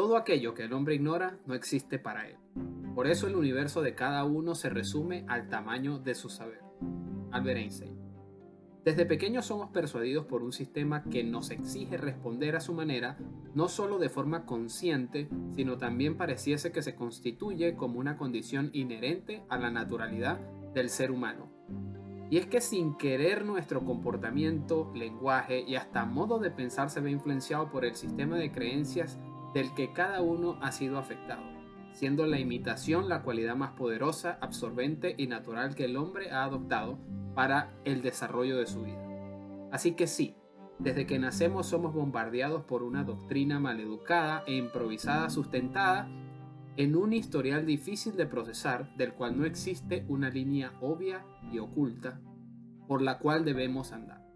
Todo aquello que el hombre ignora no existe para él. Por eso el universo de cada uno se resume al tamaño de su saber. Albert Einstein. Desde pequeños somos persuadidos por un sistema que nos exige responder a su manera, no solo de forma consciente, sino también pareciese que se constituye como una condición inherente a la naturalidad del ser humano. Y es que sin querer nuestro comportamiento, lenguaje y hasta modo de pensar se ve influenciado por el sistema de creencias del que cada uno ha sido afectado, siendo la imitación la cualidad más poderosa, absorbente y natural que el hombre ha adoptado para el desarrollo de su vida. Así que sí, desde que nacemos somos bombardeados por una doctrina maleducada e improvisada sustentada en un historial difícil de procesar del cual no existe una línea obvia y oculta por la cual debemos andar.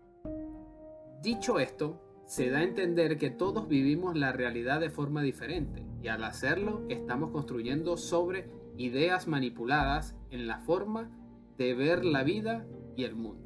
Dicho esto, se da a entender que todos vivimos la realidad de forma diferente y al hacerlo estamos construyendo sobre ideas manipuladas en la forma de ver la vida y el mundo.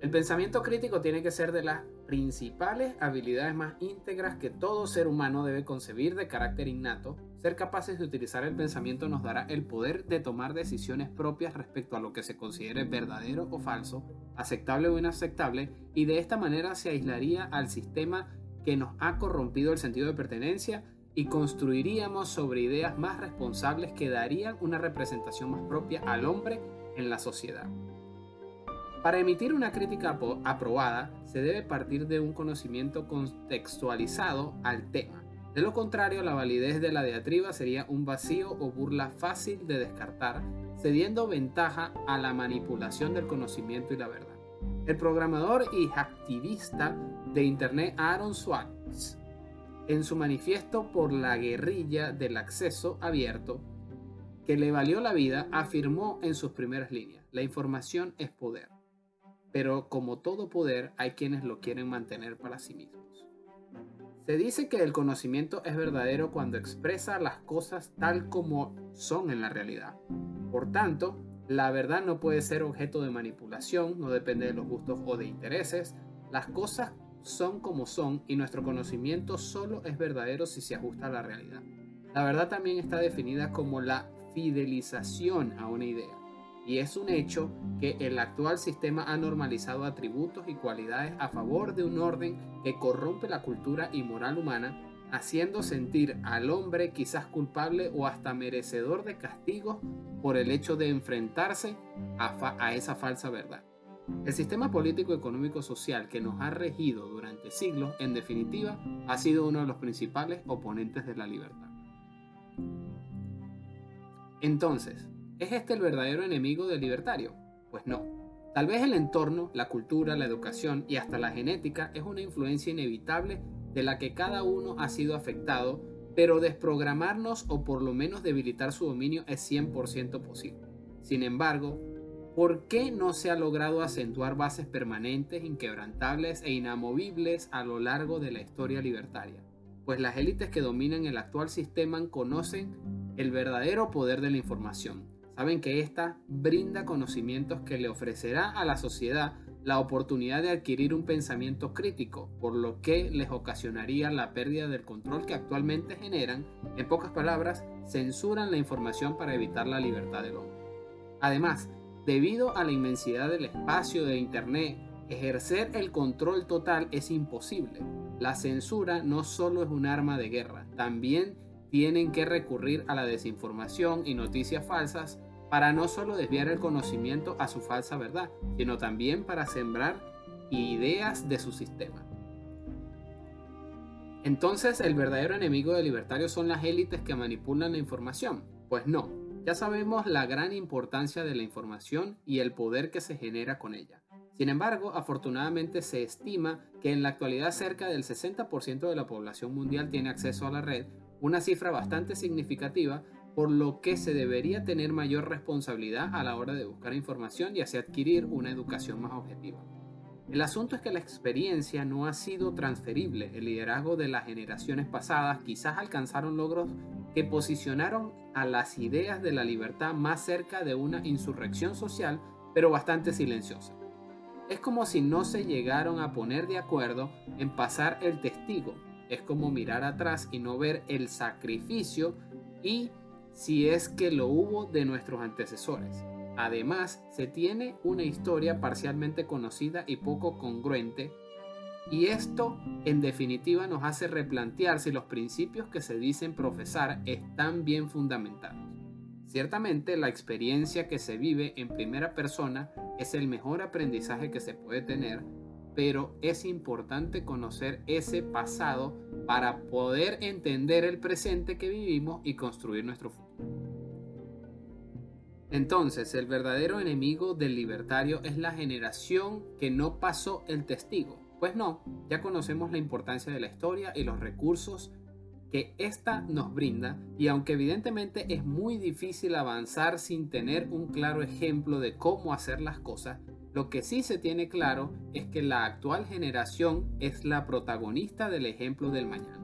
El pensamiento crítico tiene que ser de las principales habilidades más íntegras que todo ser humano debe concebir de carácter innato. Ser capaces de utilizar el pensamiento nos dará el poder de tomar decisiones propias respecto a lo que se considere verdadero o falso, aceptable o inaceptable, y de esta manera se aislaría al sistema que nos ha corrompido el sentido de pertenencia y construiríamos sobre ideas más responsables que darían una representación más propia al hombre en la sociedad. Para emitir una crítica aprobada se debe partir de un conocimiento contextualizado al tema. De lo contrario, la validez de la diatriba sería un vacío o burla fácil de descartar, cediendo ventaja a la manipulación del conocimiento y la verdad. El programador y activista de Internet Aaron Swartz en su manifiesto por la guerrilla del acceso abierto, que le valió la vida, afirmó en sus primeras líneas, la información es poder, pero como todo poder hay quienes lo quieren mantener para sí mismos. Se dice que el conocimiento es verdadero cuando expresa las cosas tal como son en la realidad. Por tanto, la verdad no puede ser objeto de manipulación, no depende de los gustos o de intereses. Las cosas son como son y nuestro conocimiento solo es verdadero si se ajusta a la realidad. La verdad también está definida como la fidelización a una idea. Y es un hecho que el actual sistema ha normalizado atributos y cualidades a favor de un orden que corrompe la cultura y moral humana, haciendo sentir al hombre quizás culpable o hasta merecedor de castigos por el hecho de enfrentarse a, esa falsa verdad. El sistema político, económico, social que nos ha regido durante siglos, en definitiva, ha sido uno de los principales oponentes de la libertad. Entonces, ¿es este el verdadero enemigo del libertario? Pues no. Tal vez el entorno, la cultura, la educación y hasta la genética es una influencia inevitable de la que cada uno ha sido afectado, pero desprogramarnos o por lo menos debilitar su dominio es 100% posible. Sin embargo, ¿Por qué no se ha logrado acentuar bases permanentes, inquebrantables e inamovibles a lo largo de la historia libertaria? Pues las élites que dominan el actual sistema conocen el verdadero poder de la información. Saben que ésta brinda conocimientos que le ofrecerá a la sociedad la oportunidad de adquirir un pensamiento crítico, por lo que les ocasionaría la pérdida del control que actualmente generan, en pocas palabras, censuran la información para evitar la libertad del hombre. Además, Debido a la inmensidad del espacio de Internet, ejercer el control total es imposible. La censura no solo es un arma de guerra, también tienen que recurrir a la desinformación y noticias falsas para no solo desviar el conocimiento a su falsa verdad, sino también para sembrar ideas de su sistema. Entonces, ¿el verdadero enemigo del libertario son las élites que manipulan la información? Pues no, ya sabemos la gran importancia de la información y el poder que se genera con ella. Sin embargo, afortunadamente se estima que en la actualidad cerca del 60% de la población mundial tiene acceso a la red, una cifra bastante significativa, por lo que se debería tener mayor responsabilidad a la hora de buscar información y así adquirir una educación más objetiva. El asunto es que la experiencia no ha sido transferible. El liderazgo de las generaciones pasadas quizás alcanzaron logros que posicionaron a las ideas de la libertad más cerca de una insurrección social, pero bastante silenciosa. Es como si no se llegaron a poner de acuerdo en pasar el testigo, es como mirar atrás y no ver el sacrificio y si es que lo hubo de nuestros antecesores. Además, se tiene una historia parcialmente conocida y poco congruente y esto en definitiva nos hace replantear si los principios que se dicen profesar están bien fundamentados. Ciertamente la experiencia que se vive en primera persona es el mejor aprendizaje que se puede tener, pero es importante conocer ese pasado para poder entender el presente que vivimos y construir nuestro futuro. Entonces, el verdadero enemigo del libertario es la generación que no pasó el testigo. Pues no, ya conocemos la importancia de la historia y los recursos que ésta nos brinda y aunque evidentemente es muy difícil avanzar sin tener un claro ejemplo de cómo hacer las cosas, lo que sí se tiene claro es que la actual generación es la protagonista del ejemplo del mañana.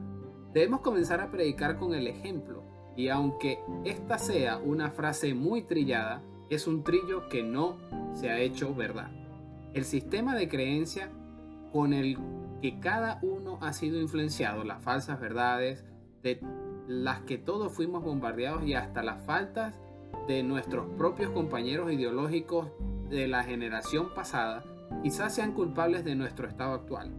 Debemos comenzar a predicar con el ejemplo y aunque esta sea una frase muy trillada, es un trillo que no se ha hecho verdad. El sistema de creencia con el que cada uno ha sido influenciado, las falsas verdades, de las que todos fuimos bombardeados y hasta las faltas de nuestros propios compañeros ideológicos de la generación pasada quizás sean culpables de nuestro estado actual,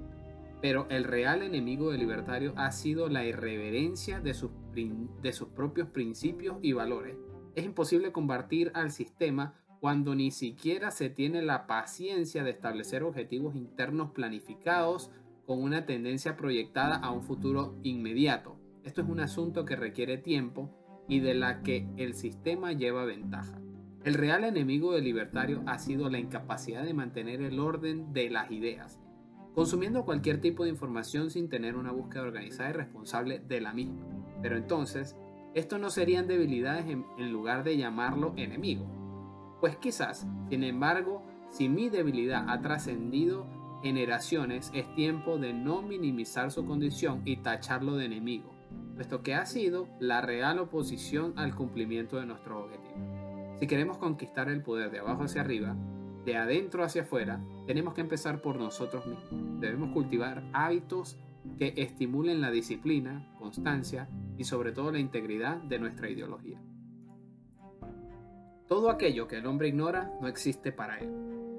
pero el real enemigo del libertario ha sido la irreverencia de sus, de sus propios principios y valores. Es imposible combatir al sistema cuando ni siquiera se tiene la paciencia de establecer objetivos internos planificados con una tendencia proyectada a un futuro inmediato. Esto es un asunto que requiere tiempo y de la que el sistema lleva ventaja. El real enemigo del libertario ha sido la incapacidad de mantener el orden de las ideas, consumiendo cualquier tipo de información sin tener una búsqueda organizada y responsable de la misma. Pero entonces, esto no serían debilidades en, lugar de llamarlo enemigo. Pues quizás, sin embargo, si mi debilidad ha trascendido generaciones, es tiempo de no minimizar su condición y tacharlo de enemigo, puesto que ha sido la real oposición al cumplimiento de nuestro objetivo. Si queremos conquistar el poder de abajo hacia arriba, de adentro hacia afuera, tenemos que empezar por nosotros mismos. Debemos cultivar hábitos que estimulen la disciplina, constancia y sobre todo la integridad de nuestra ideología. Todo aquello que el hombre ignora no existe para él.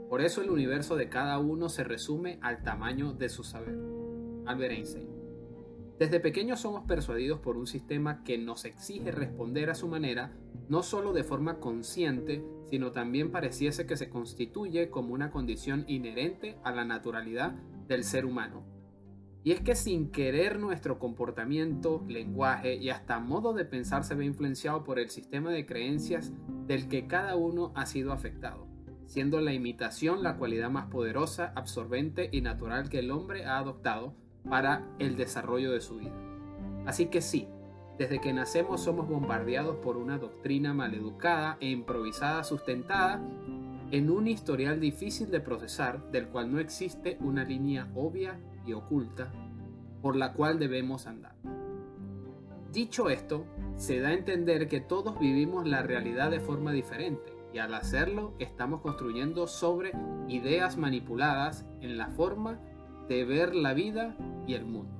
Por eso el universo de cada uno se resume al tamaño de su saber. Albert Einstein. Desde pequeños somos persuadidos por un sistema que nos exige responder a su manera, no solo de forma consciente, sino también pareciese que se constituye como una condición inherente a la naturalidad del ser humano. Y es que sin querer nuestro comportamiento, lenguaje y hasta modo de pensar se ve influenciado por el sistema de creencias del que cada uno ha sido afectado, siendo la imitación la cualidad más poderosa, absorbente y natural que el hombre ha adoptado para el desarrollo de su vida. Así que sí, desde que nacemos somos bombardeados por una doctrina maleducada e improvisada sustentada en un historial difícil de procesar del cual no existe una línea obvia y oculta por la cual debemos andar. Dicho esto, se da a entender que todos vivimos la realidad de forma diferente y al hacerlo estamos construyendo sobre ideas manipuladas en la forma de ver la vida y el mundo.